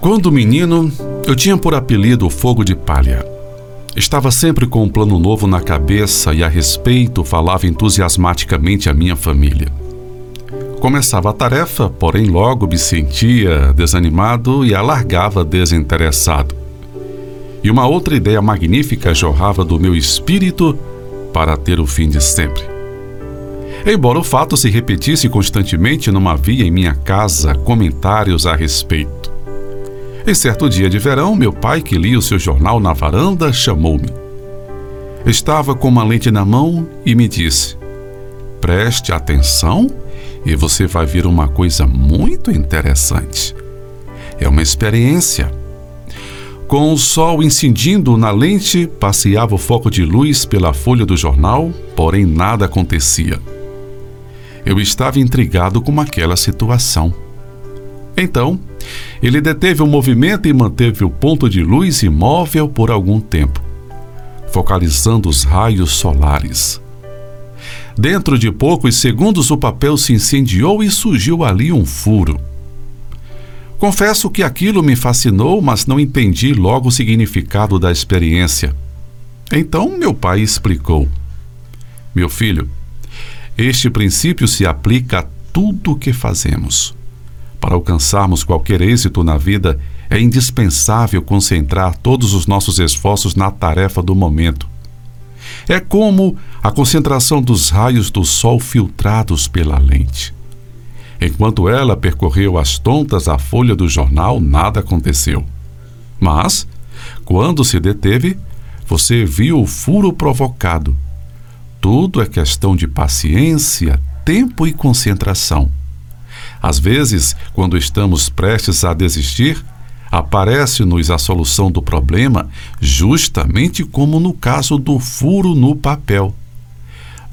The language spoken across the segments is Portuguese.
Quando menino, eu tinha por apelido o fogo de palha. Estava sempre com um plano novo na cabeça e a respeito falava entusiasmaticamente à minha família. Começava a tarefa, porém logo me sentia desanimado e a largava desinteressado. E uma outra ideia magnífica jorrava do meu espírito para ter o fim de sempre. Embora o fato se repetisse constantemente, não havia em minha casa comentários a respeito. Em certo dia de verão, meu pai, que lia o seu jornal na varanda, chamou-me. Estava com uma lente na mão e me disse: Preste atenção e você vai ver uma coisa muito interessante. É uma experiência. Com o sol incidindo na lente, passeava o foco de luz pela folha do jornal, porém nada acontecia. Eu estava intrigado com aquela situação. Então, ele deteve o movimento e manteve o ponto de luz imóvel por algum tempo, focalizando os raios solares. Dentro de poucos segundos, o papel se incendiou e surgiu ali um furo. Confesso que aquilo me fascinou, mas não entendi logo o significado da experiência. Então meu pai explicou: Meu filho, este princípio se aplica a tudo o que fazemos. Para alcançarmos qualquer êxito na vida, é indispensável concentrar todos os nossos esforços na tarefa do momento. É como a concentração dos raios do sol filtrados pela lente. Enquanto ela percorreu as tontas a folha do jornal, nada aconteceu. Mas, quando se deteve, você viu o furo provocado. Tudo é questão de paciência, tempo e concentração. Às vezes, quando estamos prestes a desistir, aparece-nos a solução do problema, justamente como no caso do furo no papel.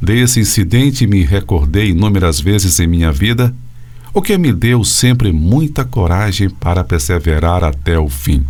Desse incidente me recordei inúmeras vezes em minha vida, o que me deu sempre muita coragem para perseverar até o fim.